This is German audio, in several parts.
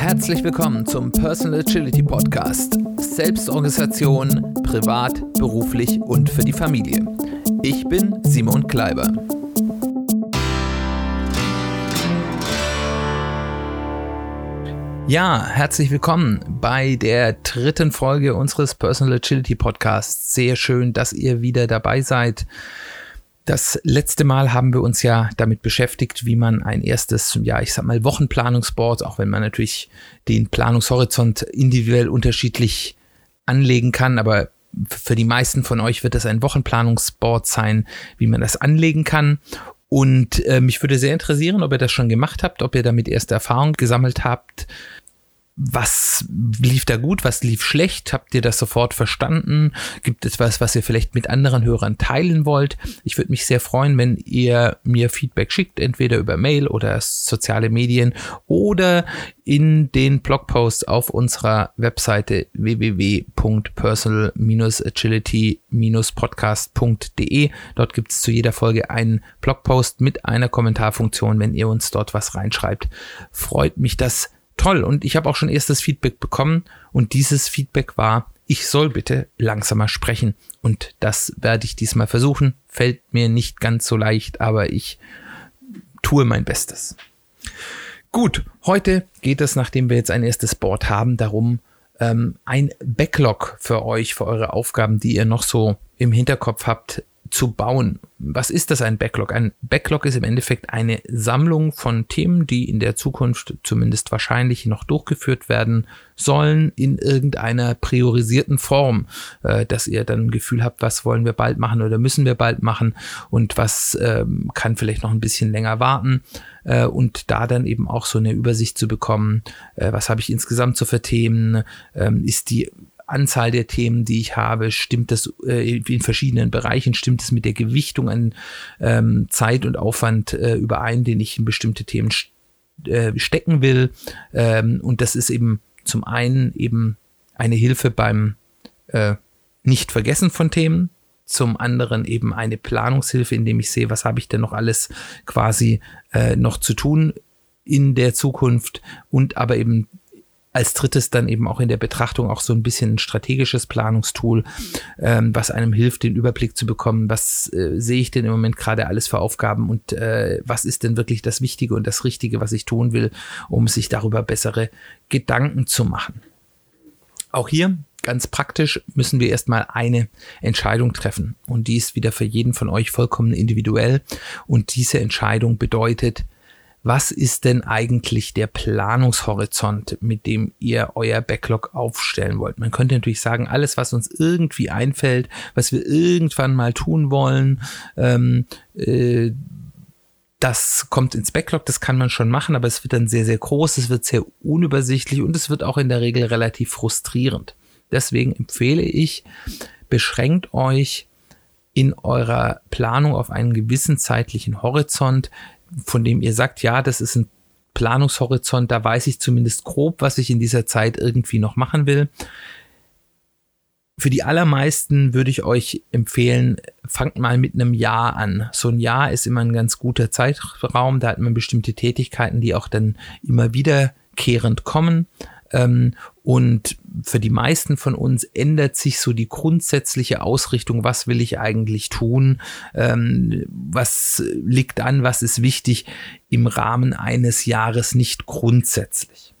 Herzlich willkommen zum Personal Agility Podcast. Selbstorganisation, privat, beruflich und für die Familie. Ich bin Simon Kleiber. Ja, herzlich willkommen bei der dritten Folge unseres Personal Agility Podcasts. Sehr schön, dass ihr wieder dabei seid. Das letzte Mal haben wir uns ja damit beschäftigt, wie man ein erstes, ja, ich sag mal, Wochenplanungsboard, auch wenn man natürlich den Planungshorizont individuell unterschiedlich anlegen kann, aber für die meisten von euch wird es ein Wochenplanungsboard sein, wie man das anlegen kann. Und äh, mich würde sehr interessieren, ob ihr das schon gemacht habt, ob ihr damit erste Erfahrung gesammelt habt, was lief da gut, was lief schlecht? Habt ihr das sofort verstanden? Gibt es was, was ihr vielleicht mit anderen Hörern teilen wollt? Ich würde mich sehr freuen, wenn ihr mir Feedback schickt, entweder über Mail oder soziale Medien oder in den Blogpost auf unserer Webseite www.personal-agility-podcast.de. Dort gibt es zu jeder Folge einen Blogpost mit einer Kommentarfunktion. Wenn ihr uns dort was reinschreibt, freut mich das toll. Und ich habe auch schon erstes Feedback bekommen. Und dieses Feedback war, ich soll bitte langsamer sprechen. Und das werde ich diesmal versuchen. Fällt mir nicht ganz so leicht, aber ich tue mein Bestes. Gut, heute geht es, nachdem wir jetzt ein erstes Board haben, darum, ähm, ein Backlog für euch, für eure Aufgaben, die ihr noch so im Hinterkopf habt, zu bauen. Was ist das ein Backlog? Ein Backlog ist im Endeffekt eine Sammlung von Themen, die in der Zukunft zumindest wahrscheinlich noch durchgeführt werden sollen in irgendeiner priorisierten Form, äh, dass ihr dann ein Gefühl habt, was wollen wir bald machen oder müssen wir bald machen und was ähm, kann vielleicht noch ein bisschen länger warten äh, und da dann eben auch so eine Übersicht zu bekommen, äh, was habe ich insgesamt so für Themen, ähm, ist die Anzahl der Themen, die ich habe, stimmt das äh, in verschiedenen Bereichen, stimmt es mit der Gewichtung an ähm, Zeit und Aufwand äh, überein, den ich in bestimmte Themen äh, stecken will. Ähm, und das ist eben zum einen eben eine Hilfe beim äh, Nicht-Vergessen von Themen, zum anderen eben eine Planungshilfe, indem ich sehe, was habe ich denn noch alles quasi äh, noch zu tun in der Zukunft und aber eben als drittes dann eben auch in der Betrachtung auch so ein bisschen ein strategisches Planungstool, ähm, was einem hilft, den Überblick zu bekommen, was äh, sehe ich denn im Moment gerade alles für Aufgaben und äh, was ist denn wirklich das Wichtige und das Richtige, was ich tun will, um sich darüber bessere Gedanken zu machen. Auch hier ganz praktisch müssen wir erstmal eine Entscheidung treffen. Und die ist wieder für jeden von euch vollkommen individuell. Und diese Entscheidung bedeutet, was ist denn eigentlich der Planungshorizont, mit dem ihr euer Backlog aufstellen wollt? Man könnte natürlich sagen, alles, was uns irgendwie einfällt, was wir irgendwann mal tun wollen, ähm, äh, das kommt ins Backlog, das kann man schon machen, aber es wird dann sehr, sehr groß, es wird sehr unübersichtlich und es wird auch in der Regel relativ frustrierend. Deswegen empfehle ich, beschränkt euch in eurer Planung auf einen gewissen zeitlichen Horizont, von dem ihr sagt, ja, das ist ein Planungshorizont, da weiß ich zumindest grob, was ich in dieser Zeit irgendwie noch machen will. Für die allermeisten würde ich euch empfehlen, fangt mal mit einem Jahr an. So ein Jahr ist immer ein ganz guter Zeitraum, da hat man bestimmte Tätigkeiten, die auch dann immer wiederkehrend kommen. Ähm, und für die meisten von uns ändert sich so die grundsätzliche Ausrichtung, was will ich eigentlich tun, ähm, was liegt an, was ist wichtig im Rahmen eines Jahres nicht grundsätzlich.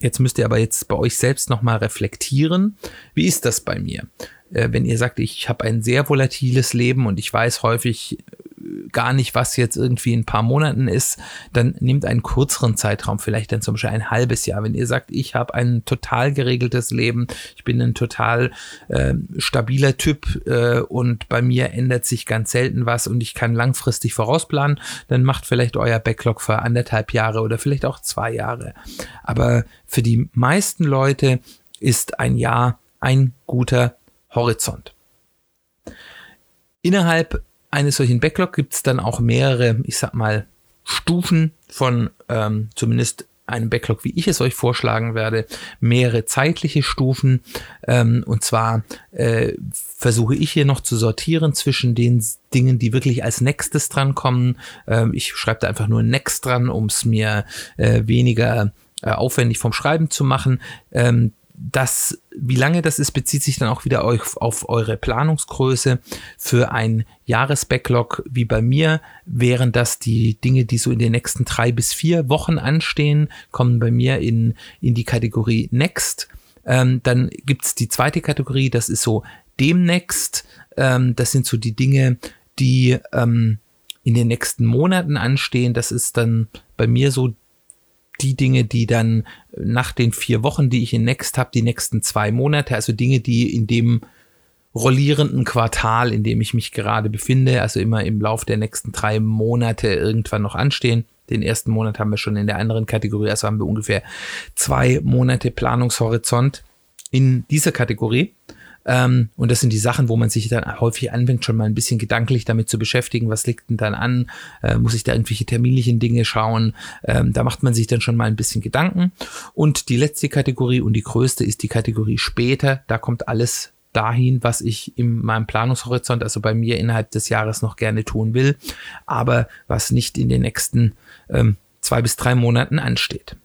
Jetzt müsst ihr aber jetzt bei euch selbst nochmal reflektieren, wie ist das bei mir? Äh, wenn ihr sagt, ich habe ein sehr volatiles Leben und ich weiß häufig gar nicht, was jetzt irgendwie in ein paar Monaten ist, dann nehmt einen kürzeren Zeitraum, vielleicht dann zum Beispiel ein halbes Jahr. Wenn ihr sagt, ich habe ein total geregeltes Leben, ich bin ein total äh, stabiler Typ äh, und bei mir ändert sich ganz selten was und ich kann langfristig vorausplanen, dann macht vielleicht euer Backlog für anderthalb Jahre oder vielleicht auch zwei Jahre. Aber für die meisten Leute ist ein Jahr ein guter Horizont. Innerhalb eines solchen Backlog gibt es dann auch mehrere, ich sag mal, Stufen von ähm, zumindest einem Backlog, wie ich es euch vorschlagen werde, mehrere zeitliche Stufen. Ähm, und zwar äh, versuche ich hier noch zu sortieren zwischen den Dingen, die wirklich als nächstes drankommen. Ähm, ich schreibe da einfach nur Next dran, um es mir äh, weniger äh, aufwendig vom Schreiben zu machen. Ähm, das, wie lange das ist, bezieht sich dann auch wieder auf, auf eure Planungsgröße. Für ein Jahresbacklog wie bei mir wären das die Dinge, die so in den nächsten drei bis vier Wochen anstehen, kommen bei mir in, in die Kategorie Next. Ähm, dann gibt's die zweite Kategorie, das ist so demnächst. Ähm, das sind so die Dinge, die ähm, in den nächsten Monaten anstehen. Das ist dann bei mir so die Dinge, die dann nach den vier Wochen, die ich in Next habe, die nächsten zwei Monate, also Dinge, die in dem rollierenden Quartal, in dem ich mich gerade befinde, also immer im Lauf der nächsten drei Monate irgendwann noch anstehen. Den ersten Monat haben wir schon in der anderen Kategorie, also haben wir ungefähr zwei Monate Planungshorizont in dieser Kategorie. Ähm, und das sind die Sachen, wo man sich dann häufig anfängt, schon mal ein bisschen gedanklich damit zu beschäftigen. Was liegt denn dann an? Äh, muss ich da irgendwelche terminlichen Dinge schauen? Ähm, da macht man sich dann schon mal ein bisschen Gedanken. Und die letzte Kategorie und die größte ist die Kategorie später. Da kommt alles dahin, was ich in meinem Planungshorizont, also bei mir innerhalb des Jahres noch gerne tun will, aber was nicht in den nächsten ähm, zwei bis drei Monaten ansteht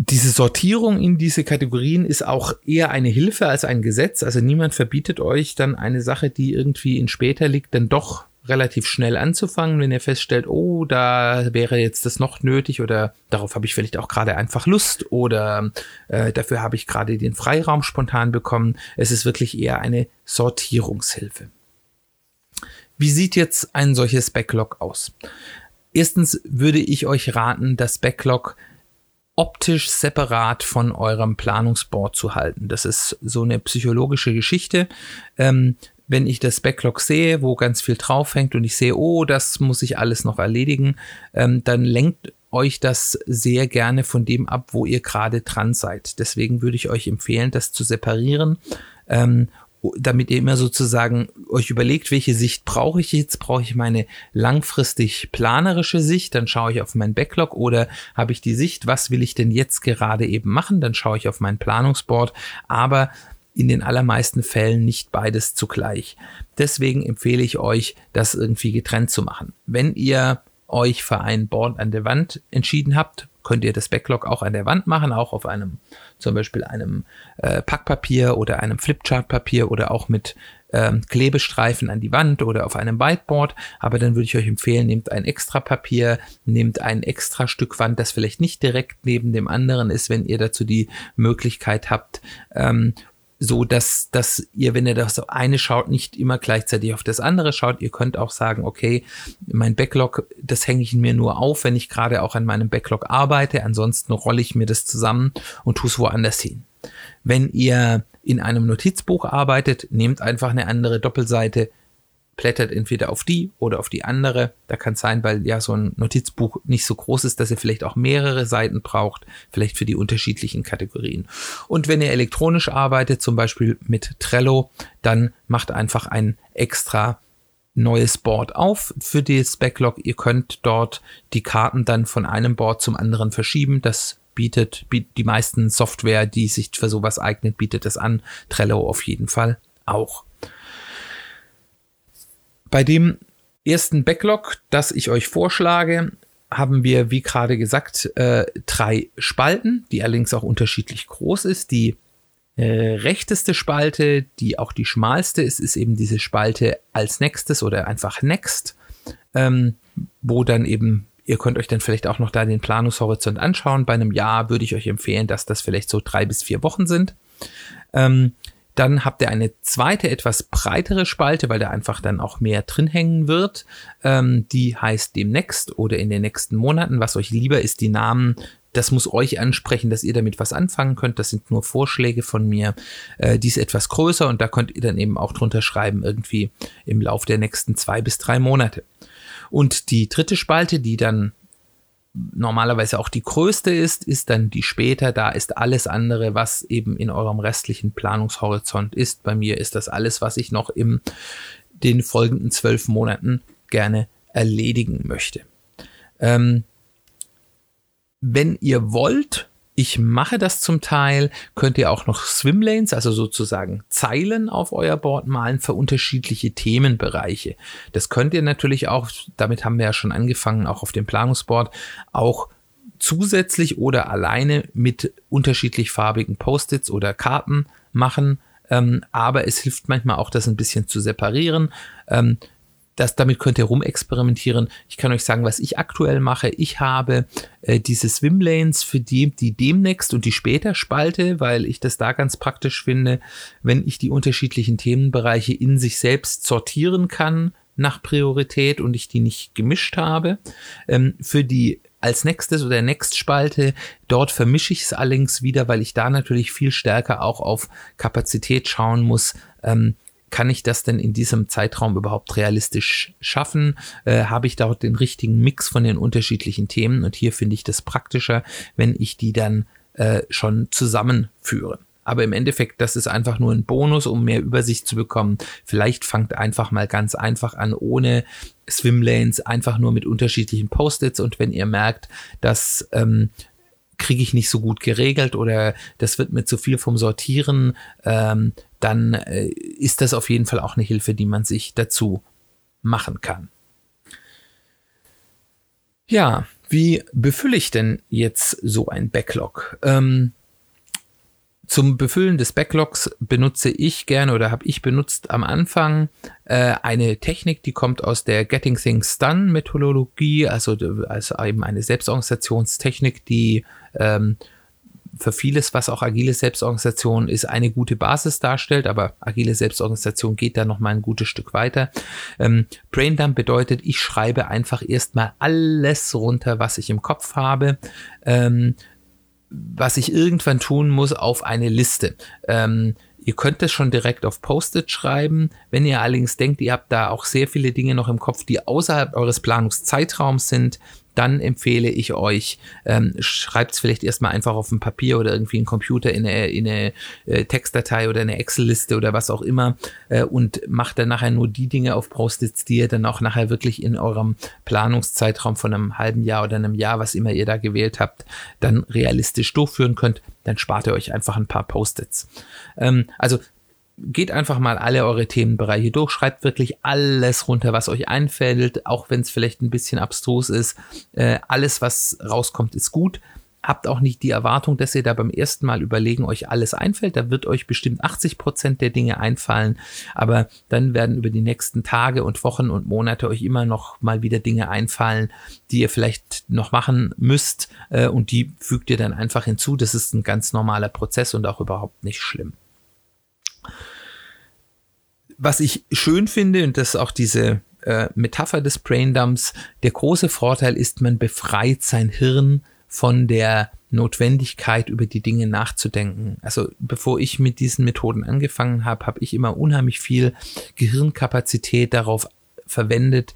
diese Sortierung in diese Kategorien ist auch eher eine Hilfe als ein Gesetz. Also niemand verbietet euch dann eine Sache, die irgendwie in später liegt, dann doch relativ schnell anzufangen, wenn ihr feststellt, oh, da wäre jetzt das noch nötig oder darauf habe ich vielleicht auch gerade einfach Lust oder äh, dafür habe ich gerade den Freiraum spontan bekommen. Es ist wirklich eher eine Sortierungshilfe. Wie sieht jetzt ein solches Backlog aus? Erstens würde ich euch raten, das Backlog optisch separat von eurem Planungsboard zu halten. Das ist so eine psychologische Geschichte. Ähm, wenn ich das Backlog sehe, wo ganz viel draufhängt und ich sehe, oh, das muss ich alles noch erledigen, ähm, dann lenkt euch das sehr gerne von dem ab, wo ihr gerade dran seid. Deswegen würde ich euch empfehlen, das zu separieren ähm, damit ihr immer sozusagen euch überlegt, welche Sicht brauche ich jetzt? Brauche ich meine langfristig planerische Sicht? Dann schaue ich auf meinen Backlog oder habe ich die Sicht, was will ich denn jetzt gerade eben machen? Dann schaue ich auf mein Planungsboard. Aber in den allermeisten Fällen nicht beides zugleich. Deswegen empfehle ich euch, das irgendwie getrennt zu machen. Wenn ihr euch für ein Board an der Wand entschieden habt, könnt ihr das Backlog auch an der Wand machen, auch auf einem zum Beispiel einem äh, Packpapier oder einem Flipchartpapier oder auch mit ähm, Klebestreifen an die Wand oder auf einem Whiteboard. Aber dann würde ich euch empfehlen, nehmt ein extra Papier, nehmt ein extra Stück Wand, das vielleicht nicht direkt neben dem anderen ist, wenn ihr dazu die Möglichkeit habt. Ähm, so dass, dass ihr, wenn ihr das eine schaut, nicht immer gleichzeitig auf das andere schaut. Ihr könnt auch sagen, okay, mein Backlog, das hänge ich mir nur auf, wenn ich gerade auch an meinem Backlog arbeite. Ansonsten rolle ich mir das zusammen und tue es woanders hin. Wenn ihr in einem Notizbuch arbeitet, nehmt einfach eine andere Doppelseite, blättert entweder auf die oder auf die andere. Da kann es sein, weil ja so ein Notizbuch nicht so groß ist, dass ihr vielleicht auch mehrere Seiten braucht, vielleicht für die unterschiedlichen Kategorien. Und wenn ihr elektronisch arbeitet, zum Beispiel mit Trello, dann macht einfach ein extra neues Board auf für das Backlog. Ihr könnt dort die Karten dann von einem Board zum anderen verschieben. Das bietet, die meisten Software, die sich für sowas eignet, bietet es an. Trello auf jeden Fall auch. Bei dem ersten Backlog, das ich euch vorschlage, haben wir, wie gerade gesagt, äh, drei Spalten, die allerdings auch unterschiedlich groß ist. Die äh, rechteste Spalte, die auch die schmalste ist, ist eben diese Spalte als nächstes oder einfach next, ähm, wo dann eben, ihr könnt euch dann vielleicht auch noch da den Planungshorizont anschauen. Bei einem Jahr würde ich euch empfehlen, dass das vielleicht so drei bis vier Wochen sind. Ähm, dann habt ihr eine zweite, etwas breitere Spalte, weil da einfach dann auch mehr drin hängen wird. Ähm, die heißt demnächst oder in den nächsten Monaten. Was euch lieber ist, die Namen das muss euch ansprechen, dass ihr damit was anfangen könnt. Das sind nur Vorschläge von mir. Äh, die ist etwas größer und da könnt ihr dann eben auch drunter schreiben, irgendwie im Lauf der nächsten zwei bis drei Monate. Und die dritte Spalte, die dann normalerweise auch die größte ist, ist dann die später. Da ist alles andere, was eben in eurem restlichen Planungshorizont ist. Bei mir ist das alles, was ich noch in den folgenden zwölf Monaten gerne erledigen möchte. Ähm, wenn ihr wollt, ich mache das zum Teil. Könnt ihr auch noch Swimlanes, also sozusagen Zeilen auf euer Board malen für unterschiedliche Themenbereiche. Das könnt ihr natürlich auch, damit haben wir ja schon angefangen, auch auf dem Planungsboard, auch zusätzlich oder alleine mit unterschiedlich farbigen Post-its oder Karten machen. Ähm, aber es hilft manchmal auch, das ein bisschen zu separieren. Ähm, das, damit könnt ihr rumexperimentieren. Ich kann euch sagen, was ich aktuell mache. Ich habe äh, diese Swimlanes für die, die demnächst und die später spalte, weil ich das da ganz praktisch finde, wenn ich die unterschiedlichen Themenbereiche in sich selbst sortieren kann nach Priorität und ich die nicht gemischt habe. Ähm, für die als nächstes oder Next-Spalte. Dort vermische ich es allerdings wieder, weil ich da natürlich viel stärker auch auf Kapazität schauen muss. Ähm, kann ich das denn in diesem Zeitraum überhaupt realistisch schaffen? Äh, Habe ich dort den richtigen Mix von den unterschiedlichen Themen? Und hier finde ich das praktischer, wenn ich die dann äh, schon zusammenführe. Aber im Endeffekt, das ist einfach nur ein Bonus, um mehr Übersicht zu bekommen. Vielleicht fangt einfach mal ganz einfach an, ohne Swimlanes, einfach nur mit unterschiedlichen Post-its. Und wenn ihr merkt, dass ähm, kriege ich nicht so gut geregelt oder das wird mir zu viel vom Sortieren, ähm, dann äh, ist das auf jeden Fall auch eine Hilfe, die man sich dazu machen kann. Ja, wie befülle ich denn jetzt so ein Backlog? Ähm, zum Befüllen des Backlogs benutze ich gerne oder habe ich benutzt am Anfang äh, eine Technik, die kommt aus der Getting Things Done Methodologie, also, also eben eine Selbstorganisationstechnik, die ähm, für vieles, was auch agile Selbstorganisation ist, eine gute Basis darstellt, aber agile Selbstorganisation geht da noch mal ein gutes Stück weiter. Ähm, Braindump bedeutet, ich schreibe einfach erstmal alles runter, was ich im Kopf habe. Ähm, was ich irgendwann tun muss, auf eine Liste. Ähm, Ihr könnt es schon direkt auf Post-it schreiben. Wenn ihr allerdings denkt, ihr habt da auch sehr viele Dinge noch im Kopf, die außerhalb eures Planungszeitraums sind, dann empfehle ich euch, ähm, schreibt es vielleicht erstmal einfach auf ein Papier oder irgendwie ein Computer in eine, in eine äh, Textdatei oder eine Excel-Liste oder was auch immer äh, und macht dann nachher nur die Dinge auf Post-its, die ihr dann auch nachher wirklich in eurem Planungszeitraum von einem halben Jahr oder einem Jahr, was immer ihr da gewählt habt, dann realistisch durchführen könnt. Dann spart ihr euch einfach ein paar Post-its. Ähm, also geht einfach mal alle eure Themenbereiche durch, schreibt wirklich alles runter, was euch einfällt, auch wenn es vielleicht ein bisschen abstrus ist. Äh, alles, was rauskommt, ist gut. Habt auch nicht die Erwartung, dass ihr da beim ersten Mal überlegen euch alles einfällt. Da wird euch bestimmt 80 Prozent der Dinge einfallen, aber dann werden über die nächsten Tage und Wochen und Monate euch immer noch mal wieder Dinge einfallen, die ihr vielleicht noch machen müsst äh, und die fügt ihr dann einfach hinzu. Das ist ein ganz normaler Prozess und auch überhaupt nicht schlimm was ich schön finde, und das ist auch diese äh, Metapher des Braindumps, der große Vorteil ist, man befreit sein Hirn von der Notwendigkeit, über die Dinge nachzudenken. Also bevor ich mit diesen Methoden angefangen habe, habe ich immer unheimlich viel Gehirnkapazität darauf verwendet,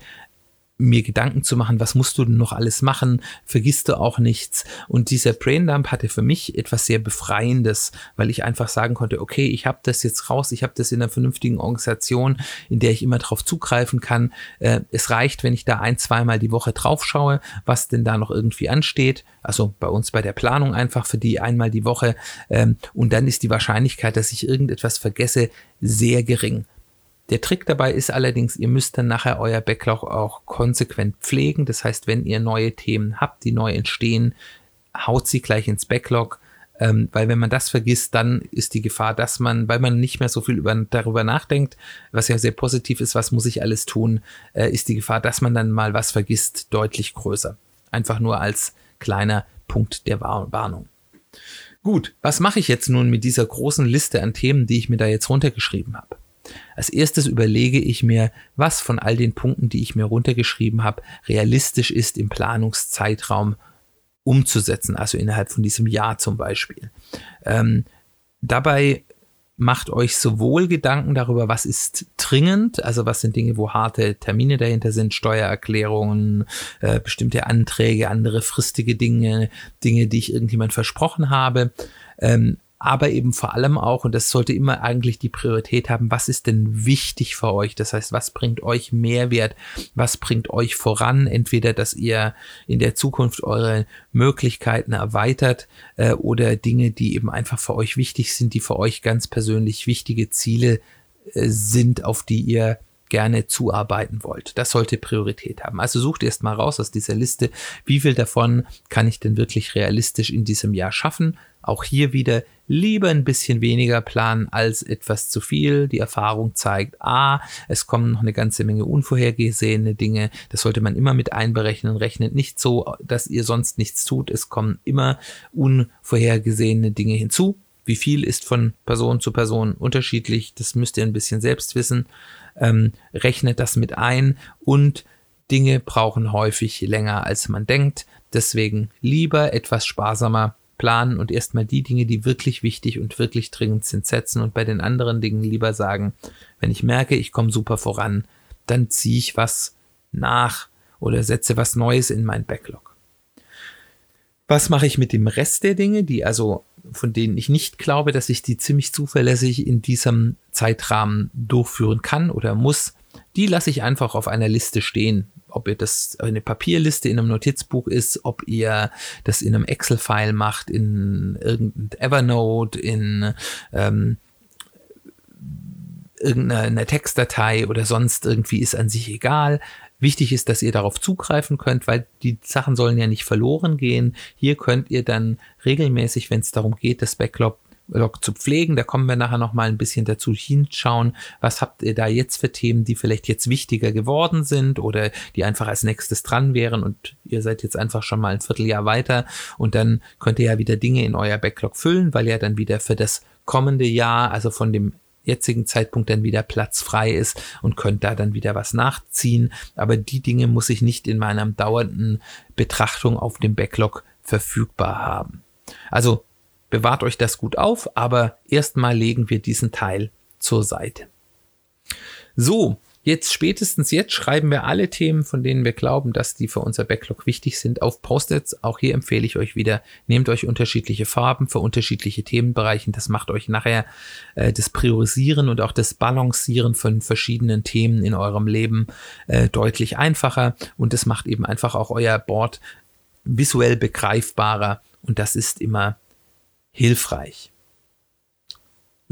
mir Gedanken zu machen, was musst du denn noch alles machen, vergisst du auch nichts. Und dieser Braindump hatte für mich etwas sehr Befreiendes, weil ich einfach sagen konnte, okay, ich habe das jetzt raus, ich habe das in einer vernünftigen Organisation, in der ich immer drauf zugreifen kann. Äh, es reicht, wenn ich da ein, zweimal die Woche drauf schaue, was denn da noch irgendwie ansteht. Also bei uns bei der Planung einfach für die einmal die Woche. Ähm, und dann ist die Wahrscheinlichkeit, dass ich irgendetwas vergesse, sehr gering. Der Trick dabei ist allerdings, ihr müsst dann nachher euer Backlog auch konsequent pflegen. Das heißt, wenn ihr neue Themen habt, die neu entstehen, haut sie gleich ins Backlog. Ähm, weil wenn man das vergisst, dann ist die Gefahr, dass man, weil man nicht mehr so viel über, darüber nachdenkt, was ja sehr positiv ist, was muss ich alles tun, äh, ist die Gefahr, dass man dann mal was vergisst, deutlich größer. Einfach nur als kleiner Punkt der Warnung. Gut, was mache ich jetzt nun mit dieser großen Liste an Themen, die ich mir da jetzt runtergeschrieben habe? Als erstes überlege ich mir, was von all den Punkten, die ich mir runtergeschrieben habe, realistisch ist im Planungszeitraum umzusetzen, also innerhalb von diesem Jahr zum Beispiel. Ähm, dabei macht euch sowohl Gedanken darüber, was ist dringend, also was sind Dinge, wo harte Termine dahinter sind, Steuererklärungen, äh, bestimmte Anträge, andere fristige Dinge, Dinge, die ich irgendjemand versprochen habe, ähm, aber eben vor allem auch, und das sollte immer eigentlich die Priorität haben, was ist denn wichtig für euch? Das heißt, was bringt euch Mehrwert? Was bringt euch voran? Entweder, dass ihr in der Zukunft eure Möglichkeiten erweitert äh, oder Dinge, die eben einfach für euch wichtig sind, die für euch ganz persönlich wichtige Ziele äh, sind, auf die ihr gerne zuarbeiten wollt. Das sollte Priorität haben. Also sucht erst mal raus aus dieser Liste, wie viel davon kann ich denn wirklich realistisch in diesem Jahr schaffen. Auch hier wieder lieber ein bisschen weniger planen als etwas zu viel. Die Erfahrung zeigt, a, es kommen noch eine ganze Menge unvorhergesehene Dinge. Das sollte man immer mit einberechnen. Rechnet nicht so, dass ihr sonst nichts tut. Es kommen immer unvorhergesehene Dinge hinzu. Wie viel ist von Person zu Person unterschiedlich? Das müsst ihr ein bisschen selbst wissen. Ähm, rechnet das mit ein und Dinge brauchen häufig länger als man denkt. Deswegen lieber etwas sparsamer planen und erstmal die Dinge, die wirklich wichtig und wirklich dringend sind, setzen und bei den anderen Dingen lieber sagen, wenn ich merke, ich komme super voran, dann ziehe ich was nach oder setze was Neues in mein Backlog. Was mache ich mit dem Rest der Dinge, die also von denen ich nicht glaube, dass ich die ziemlich zuverlässig in diesem Zeitrahmen durchführen kann oder muss, die lasse ich einfach auf einer Liste stehen. Ob ihr das eine Papierliste in einem Notizbuch ist, ob ihr das in einem Excel-File macht, in irgendein Evernote, in ähm, irgendeiner Textdatei oder sonst irgendwie ist an sich egal. Wichtig ist, dass ihr darauf zugreifen könnt, weil die Sachen sollen ja nicht verloren gehen. Hier könnt ihr dann regelmäßig, wenn es darum geht, das Backlog zu pflegen. Da kommen wir nachher noch mal ein bisschen dazu hinschauen. Was habt ihr da jetzt für Themen, die vielleicht jetzt wichtiger geworden sind oder die einfach als nächstes dran wären und ihr seid jetzt einfach schon mal ein Vierteljahr weiter und dann könnt ihr ja wieder Dinge in euer Backlog füllen, weil ihr dann wieder für das kommende Jahr, also von dem jetzigen Zeitpunkt dann wieder Platz frei ist und könnt da dann wieder was nachziehen. Aber die Dinge muss ich nicht in meiner dauernden Betrachtung auf dem Backlog verfügbar haben. Also bewahrt euch das gut auf, aber erstmal legen wir diesen Teil zur Seite. So, Jetzt spätestens jetzt schreiben wir alle Themen, von denen wir glauben, dass die für unser Backlog wichtig sind, auf Post-its. Auch hier empfehle ich euch wieder, nehmt euch unterschiedliche Farben für unterschiedliche Themenbereiche. Das macht euch nachher äh, das Priorisieren und auch das Balancieren von verschiedenen Themen in eurem Leben äh, deutlich einfacher. Und es macht eben einfach auch euer Board visuell begreifbarer. Und das ist immer hilfreich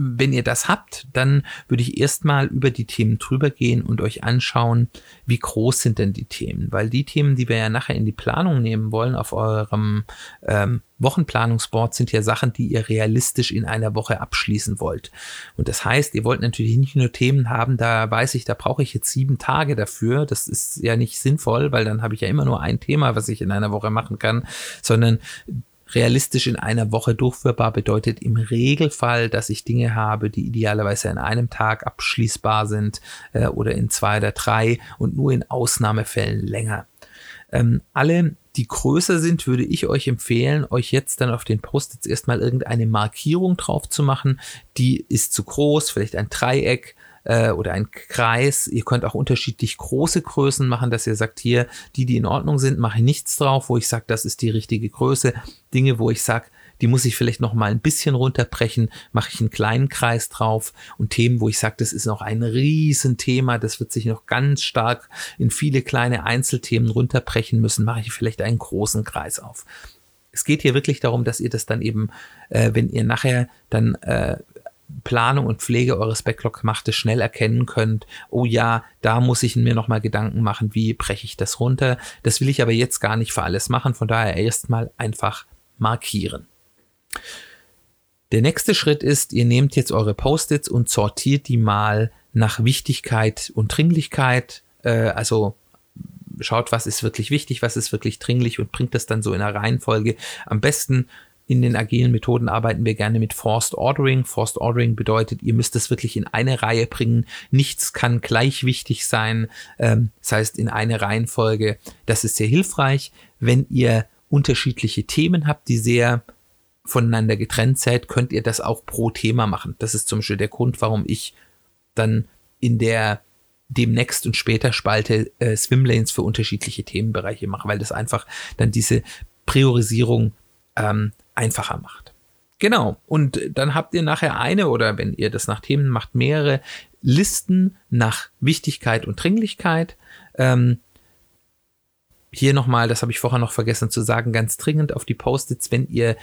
wenn ihr das habt, dann würde ich erstmal über die Themen drüber gehen und euch anschauen, wie groß sind denn die Themen. Weil die Themen, die wir ja nachher in die Planung nehmen wollen auf eurem ähm, Wochenplanungsboard, sind ja Sachen, die ihr realistisch in einer Woche abschließen wollt. Und das heißt, ihr wollt natürlich nicht nur Themen haben, da weiß ich, da brauche ich jetzt sieben Tage dafür. Das ist ja nicht sinnvoll, weil dann habe ich ja immer nur ein Thema, was ich in einer Woche machen kann, sondern realistisch in einer Woche durchführbar bedeutet im Regelfall, dass ich Dinge habe, die idealerweise in einem Tag abschließbar sind äh, oder in zwei oder drei und nur in Ausnahmefällen länger. Ähm, alle, die größer sind, würde ich euch empfehlen, euch jetzt dann auf den Post-its erstmal irgendeine Markierung drauf zu machen. Die ist zu groß, vielleicht ein Dreieck äh, oder ein Kreis. Ihr könnt auch unterschiedlich große Größen machen, dass ihr sagt, hier, die, die in Ordnung sind, mache ich nichts drauf, wo ich sage, das ist die richtige Größe. Dinge, wo ich sage, die muss ich vielleicht noch mal ein bisschen runterbrechen, mache ich einen kleinen Kreis drauf und Themen, wo ich sage, das ist noch ein Riesenthema, das wird sich noch ganz stark in viele kleine Einzelthemen runterbrechen müssen, mache ich vielleicht einen großen Kreis auf. Es geht hier wirklich darum, dass ihr das dann eben, äh, wenn ihr nachher dann äh, Planung und Pflege eures Backlog macht, es schnell erkennen könnt, oh ja, da muss ich mir nochmal Gedanken machen, wie breche ich das runter. Das will ich aber jetzt gar nicht für alles machen, von daher erstmal einfach markieren. Der nächste Schritt ist, ihr nehmt jetzt eure Post-its und sortiert die mal nach Wichtigkeit und Dringlichkeit. Äh, also schaut, was ist wirklich wichtig, was ist wirklich dringlich und bringt das dann so in der Reihenfolge. Am besten in den agilen Methoden arbeiten wir gerne mit Forced Ordering. Forced Ordering bedeutet, ihr müsst es wirklich in eine Reihe bringen. Nichts kann gleich wichtig sein. Ähm, das heißt, in eine Reihenfolge. Das ist sehr hilfreich. Wenn ihr unterschiedliche Themen habt, die sehr voneinander getrennt seid, könnt ihr das auch pro Thema machen. Das ist zum Beispiel der Grund, warum ich dann in der demnächst und später Spalte äh, Swimlanes für unterschiedliche Themenbereiche mache, weil das einfach dann diese Priorisierung ähm, einfacher macht. Genau. Und dann habt ihr nachher eine oder wenn ihr das nach Themen macht, mehrere Listen nach Wichtigkeit und Dringlichkeit. Ähm, hier nochmal, das habe ich vorher noch vergessen zu sagen, ganz dringend auf die Post-its, wenn ihr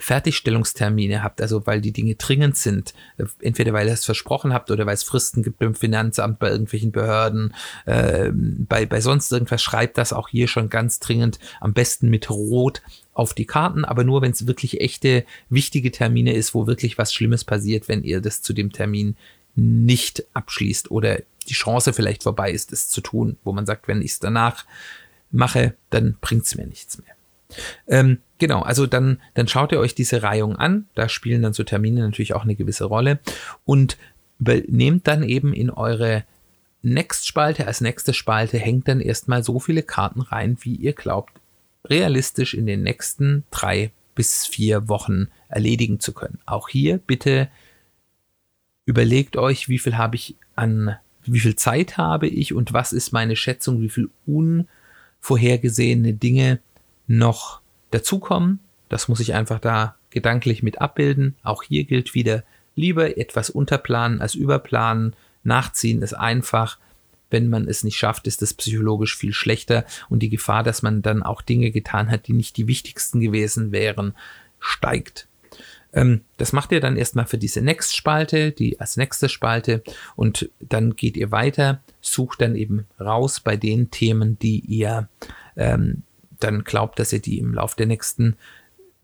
Fertigstellungstermine habt, also weil die Dinge dringend sind, äh, entweder weil ihr es versprochen habt oder weil es Fristen gibt beim Finanzamt, bei irgendwelchen Behörden, äh, bei, bei sonst irgendwas, schreibt das auch hier schon ganz dringend, am besten mit Rot auf die Karten, aber nur wenn es wirklich echte, wichtige Termine ist, wo wirklich was Schlimmes passiert, wenn ihr das zu dem Termin nicht abschließt oder die Chance vielleicht vorbei ist, es zu tun, wo man sagt, wenn ich es danach mache, dann bringt es mir nichts mehr. Ähm, genau, also dann, dann schaut ihr euch diese Reihung an. Da spielen dann so Termine natürlich auch eine gewisse Rolle. Und nehmt dann eben in eure Next-Spalte, als nächste Spalte hängt dann erstmal so viele Karten rein, wie ihr glaubt, realistisch in den nächsten drei bis vier Wochen erledigen zu können. Auch hier bitte überlegt euch, wie viel habe ich an, wie viel Zeit habe ich und was ist meine Schätzung, wie viel unvorhergesehene Dinge noch dazukommen. Das muss ich einfach da gedanklich mit abbilden. Auch hier gilt wieder, lieber etwas unterplanen als überplanen. Nachziehen ist einfach. Wenn man es nicht schafft, ist es psychologisch viel schlechter und die Gefahr, dass man dann auch Dinge getan hat, die nicht die wichtigsten gewesen wären, steigt. Ähm, das macht ihr dann erstmal für diese Next-Spalte, die als nächste Spalte und dann geht ihr weiter, sucht dann eben raus bei den Themen, die ihr ähm, dann glaubt, dass ihr die im Laufe der nächsten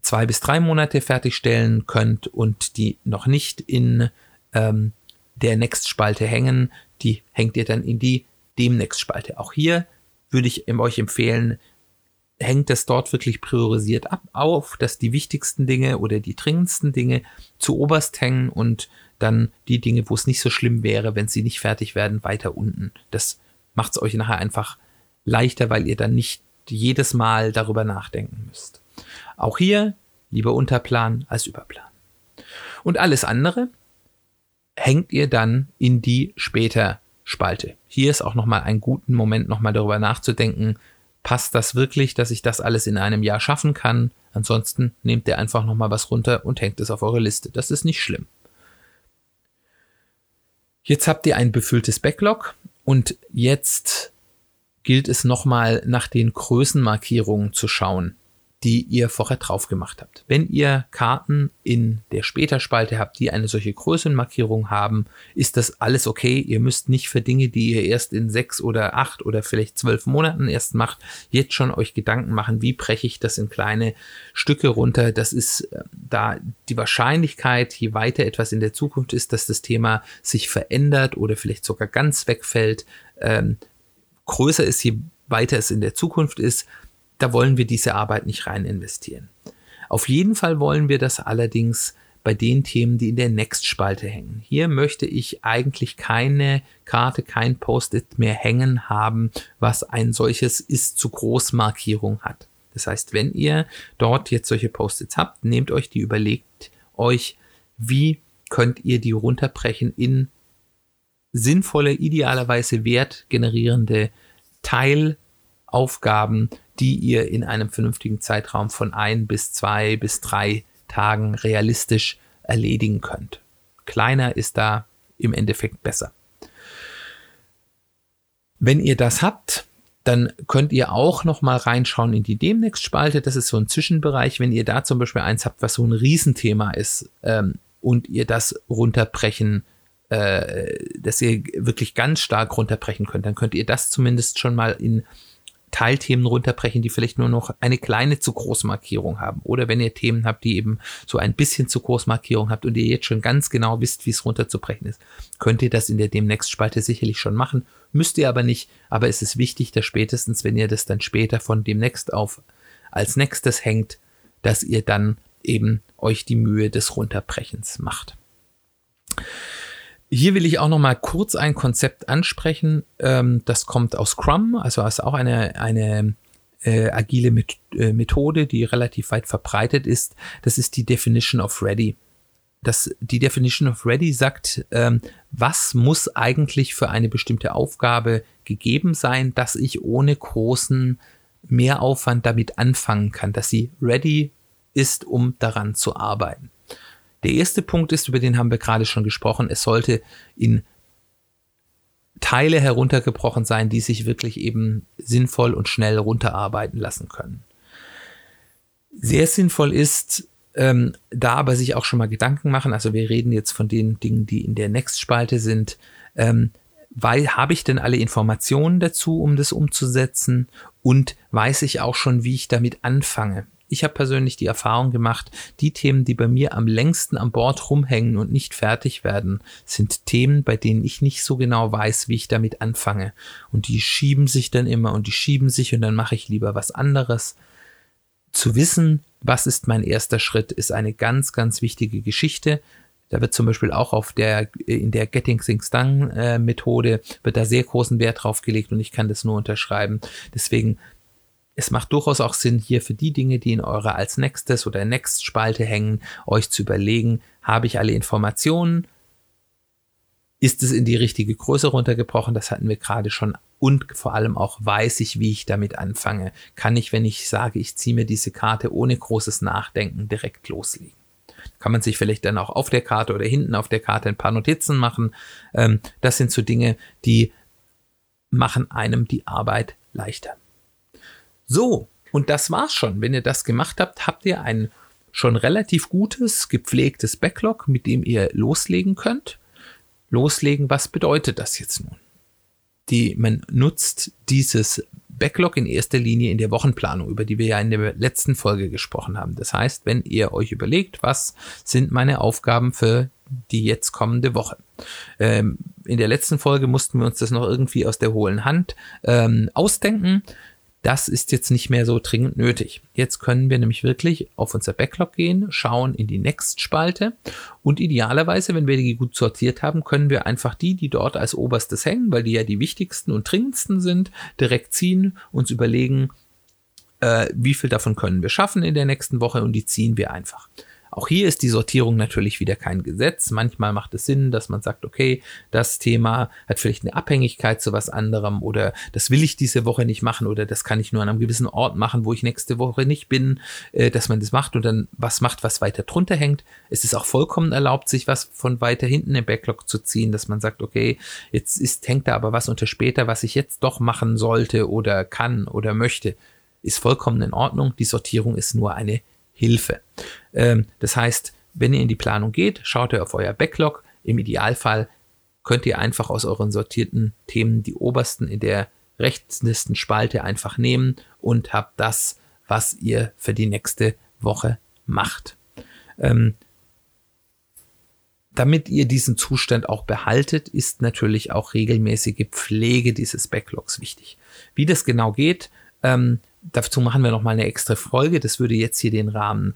zwei bis drei Monate fertigstellen könnt und die noch nicht in ähm, der Next-Spalte hängen, die hängt ihr dann in die Demnext-Spalte. Auch hier würde ich euch empfehlen, hängt es dort wirklich priorisiert ab auf, dass die wichtigsten Dinge oder die dringendsten Dinge zu oberst hängen und dann die Dinge, wo es nicht so schlimm wäre, wenn sie nicht fertig werden, weiter unten. Das macht es euch nachher einfach leichter, weil ihr dann nicht jedes Mal darüber nachdenken müsst. Auch hier lieber Unterplan als Überplan. Und alles andere hängt ihr dann in die später Spalte. Hier ist auch nochmal ein guten Moment, nochmal darüber nachzudenken, passt das wirklich, dass ich das alles in einem Jahr schaffen kann? Ansonsten nehmt ihr einfach nochmal was runter und hängt es auf eure Liste. Das ist nicht schlimm. Jetzt habt ihr ein befülltes Backlog und jetzt gilt es nochmal nach den Größenmarkierungen zu schauen, die ihr vorher drauf gemacht habt. Wenn ihr Karten in der Später-Spalte habt, die eine solche Größenmarkierung haben, ist das alles okay. Ihr müsst nicht für Dinge, die ihr erst in sechs oder acht oder vielleicht zwölf Monaten erst macht, jetzt schon euch Gedanken machen, wie breche ich das in kleine Stücke runter. Das ist äh, da die Wahrscheinlichkeit, je weiter etwas in der Zukunft ist, dass das Thema sich verändert oder vielleicht sogar ganz wegfällt, ähm, größer ist, je weiter es in der Zukunft ist, da wollen wir diese Arbeit nicht rein investieren. Auf jeden Fall wollen wir das allerdings bei den Themen, die in der Next-Spalte hängen. Hier möchte ich eigentlich keine Karte, kein Post-it mehr hängen haben, was ein solches ist zu groß Markierung hat. Das heißt, wenn ihr dort jetzt solche Post-its habt, nehmt euch die, überlegt euch, wie könnt ihr die runterbrechen in sinnvolle, idealerweise wertgenerierende Teilaufgaben, die ihr in einem vernünftigen Zeitraum von ein bis zwei bis drei Tagen realistisch erledigen könnt. Kleiner ist da im Endeffekt besser. Wenn ihr das habt, dann könnt ihr auch noch mal reinschauen in die Demnext-Spalte. Das ist so ein Zwischenbereich. Wenn ihr da zum Beispiel eins habt, was so ein Riesenthema ist ähm, und ihr das runterbrechen äh, dass ihr wirklich ganz stark runterbrechen könnt, dann könnt ihr das zumindest schon mal in Teilthemen runterbrechen, die vielleicht nur noch eine kleine zu große Markierung haben. Oder wenn ihr Themen habt, die eben so ein bisschen zu große Markierung habt und ihr jetzt schon ganz genau wisst, wie es runterzubrechen ist, könnt ihr das in der Demnext-Spalte sicherlich schon machen. Müsst ihr aber nicht. Aber es ist wichtig, dass spätestens, wenn ihr das dann später von Demnext auf als nächstes hängt, dass ihr dann eben euch die Mühe des Runterbrechens macht. Hier will ich auch noch mal kurz ein Konzept ansprechen. Ähm, das kommt aus Scrum, also ist auch eine, eine äh, agile Met äh, Methode, die relativ weit verbreitet ist. Das ist die Definition of Ready. Das, die Definition of Ready sagt, ähm, was muss eigentlich für eine bestimmte Aufgabe gegeben sein, dass ich ohne großen Mehraufwand damit anfangen kann, dass sie ready ist, um daran zu arbeiten. Der erste Punkt ist, über den haben wir gerade schon gesprochen, es sollte in Teile heruntergebrochen sein, die sich wirklich eben sinnvoll und schnell runterarbeiten lassen können. Sehr sinnvoll ist, Ähm, da aber sich auch schon mal Gedanken machen, also wir reden jetzt von den Dingen, die in der Next-Spalte sind, ähm, weil habe ich denn alle Informationen dazu, um das umzusetzen und weiß ich auch schon, wie ich damit anfange. Ich habe persönlich die Erfahrung gemacht, die Themen, die bei mir am längsten an Bord rumhängen und nicht fertig werden, sind Themen, bei denen ich nicht so genau weiß, wie ich damit anfange. Und die schieben sich dann immer und die schieben sich und dann mache ich lieber was anderes. Zu wissen, was ist mein erster Schritt, ist eine ganz, ganz wichtige Geschichte. Da wird zum Beispiel auch auf der, in der Getting Things Done äh, Methode wird da sehr großen Wert drauf gelegt und ich kann das nur unterschreiben. Deswegen es macht durchaus auch Sinn, hier für die Dinge, die in eurer als nächstes oder Next Spalte hängen, euch zu überlegen, habe ich alle Informationen? Ist es in die richtige Größe runtergebrochen? Das hatten wir gerade schon. Und vor allem auch weiß ich, wie ich damit anfange. Kann ich, wenn ich sage, ich ziehe mir diese Karte ohne großes Nachdenken direkt loslegen? Kann man sich vielleicht dann auch auf der Karte oder hinten auf der Karte ein paar Notizen machen. Ähm, das sind so Dinge, die machen einem die Arbeit leichter. So, und das war's schon. Wenn ihr das gemacht habt, habt ihr ein schon relativ gutes, gepflegtes Backlog, mit dem ihr loslegen könnt. Loslegen, was bedeutet das jetzt nun? Die, man nutzt dieses Backlog in erster Linie in der Wochenplanung, über die wir ja in der letzten Folge gesprochen haben. Das heißt, wenn ihr euch überlegt, was sind meine Aufgaben für die jetzt kommende Woche. Ähm, in der letzten Folge mussten wir uns das noch irgendwie aus der hohlen Hand ähm, ausdenken. Das ist jetzt nicht mehr so dringend nötig. Jetzt können wir nämlich wirklich auf unser Backlog gehen, schauen in die Next-Spalte und idealerweise, wenn wir die gut sortiert haben, können wir einfach die, die dort als oberstes hängen, weil die ja die wichtigsten und dringendsten sind, direkt ziehen, uns überlegen, äh, wie viel davon können wir schaffen in der nächsten Woche und die ziehen wir einfach. Auch hier ist die Sortierung natürlich wieder kein Gesetz. Manchmal macht es Sinn, dass man sagt, okay, das Thema hat vielleicht eine Abhängigkeit zu was anderem oder das will ich diese Woche nicht machen oder das kann ich nur an einem gewissen Ort machen, wo ich nächste Woche nicht bin, äh, dass man das macht und dann was macht, was weiter drunter hängt. Es ist auch vollkommen erlaubt, sich was von weiter hinten im Backlog zu ziehen, dass man sagt, okay, jetzt ist, hängt da aber was unter später, was ich jetzt doch machen sollte oder kann oder möchte. Ist vollkommen in Ordnung. Die Sortierung ist nur eine Hilfe. Ähm, das heißt, wenn ihr in die Planung geht, schaut ihr auf euer Backlog. Im Idealfall könnt ihr einfach aus euren sortierten Themen die obersten in der rechtesten Spalte einfach nehmen und habt das, was ihr für die nächste Woche macht. Ähm, damit ihr diesen Zustand auch behaltet, ist natürlich auch regelmäßige Pflege dieses Backlogs wichtig. Wie das genau geht, ähm, dazu machen wir noch mal eine extra Folge. Das würde jetzt hier den Rahmen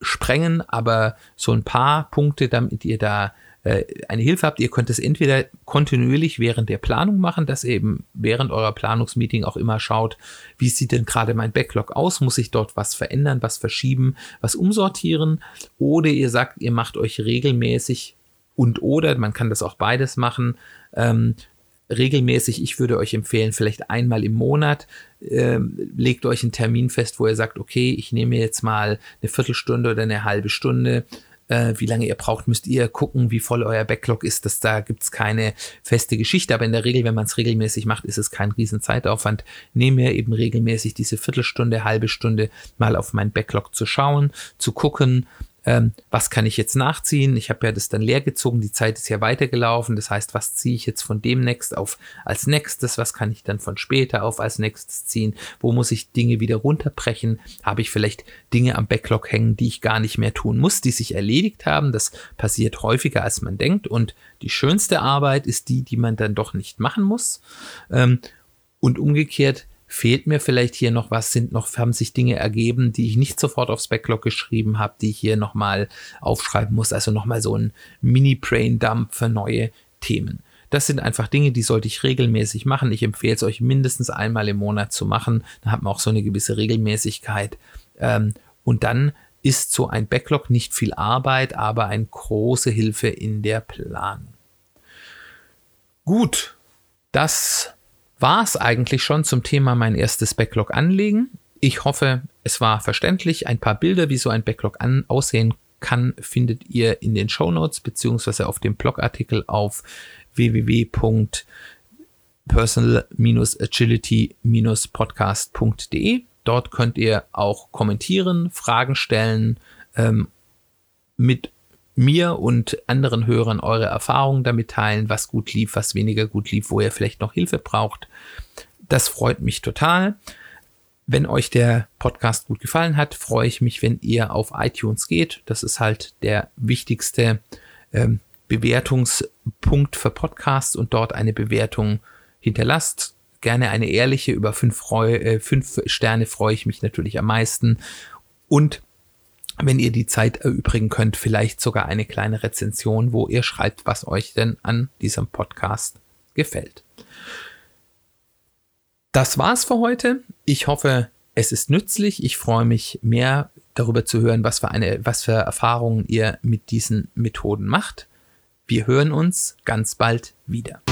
sprengen, aber so ein paar Punkte, damit ihr da äh, eine Hilfe habt. Ihr könnt es entweder kontinuierlich während der Planung machen, dass ihr eben während eurer Planungsmeeting auch immer schaut, wie sieht denn gerade mein Backlog aus? Muss ich dort was verändern, was verschieben, was umsortieren? Oder ihr sagt, ihr macht euch regelmäßig und oder, man kann das auch beides machen, ähm, regelmäßig, ich würde euch empfehlen, vielleicht einmal im Monat, äh, legt euch einen Termin fest, wo ihr sagt, okay, ich nehme jetzt mal eine Viertelstunde oder eine halbe Stunde. Äh, wie lange ihr braucht, müsst ihr gucken, wie voll euer Backlog ist. Das, da gibt's keine feste Geschichte, aber in der Regel, wenn man es regelmäßig macht, ist es kein riesen Zeitaufwand. Nehme mir eben regelmäßig diese Viertelstunde, halbe Stunde mal auf mein Backlog zu schauen, zu gucken, ähm, was kann ich jetzt nachziehen? Ich habe ja das dann leer gezogen, die Zeit ist ja weitergelaufen. Das heißt, was ziehe ich jetzt von dem Next auf als nächstes? Was kann ich dann von später auf als nächstes ziehen? Wo muss ich Dinge wieder runterbrechen? Habe ich vielleicht Dinge am Backlog hängen, die ich gar nicht mehr tun muss, die sich erledigt haben? Das passiert häufiger, als man denkt. Und die schönste Arbeit ist die, die man dann doch nicht machen muss. Ähm, und umgekehrt, fehlt mir vielleicht hier noch was, sind noch, haben sich Dinge ergeben, die ich nicht sofort aufs Backlog geschrieben habe, die ich hier nochmal aufschreiben muss. Also nochmal so ein Mini-Brain-Dump für neue Themen. Das sind einfach Dinge, die sollte ich regelmäßig machen. Ich empfehle es euch mindestens einmal im Monat zu machen. Dann hat man auch so eine gewisse Regelmäßigkeit. Ähm, und dann ist so ein Backlog nicht viel Arbeit, aber eine große Hilfe in der Planung. Gut, das war es eigentlich schon zum Thema mein erstes Backlog anlegen. Ich hoffe, es war verständlich. Ein paar Bilder, wie so ein Backlog an, aussehen kann, findet ihr in den Show Notes beziehungsweise auf dem Blogartikel auf www.personal-agility-podcast.de. Dort könnt ihr auch kommentieren, Fragen stellen, ähm, mit mir und anderen Hörern eure Erfahrungen damit teilen, was gut lief, was weniger gut lief, wo ihr vielleicht noch Hilfe braucht. Das freut mich total. Wenn euch der Podcast gut gefallen hat, freue ich mich, wenn ihr auf iTunes geht. Das ist halt der wichtigste ähm, Bewertungspunkt für Podcasts und dort eine Bewertung hinterlasst. Gerne eine ehrliche, über fünf, Freu äh, fünf Sterne freue ich mich natürlich am meisten. Und wenn ihr die Zeit erübrigen könnt, vielleicht sogar eine kleine Rezension, wo ihr schreibt, was euch denn an diesem Podcast gefällt. Das war's für heute. Ich hoffe, es ist nützlich. Ich freue mich mehr darüber zu hören, was für eine, was für Erfahrungen ihr mit diesen Methoden macht. Wir hören uns ganz bald wieder.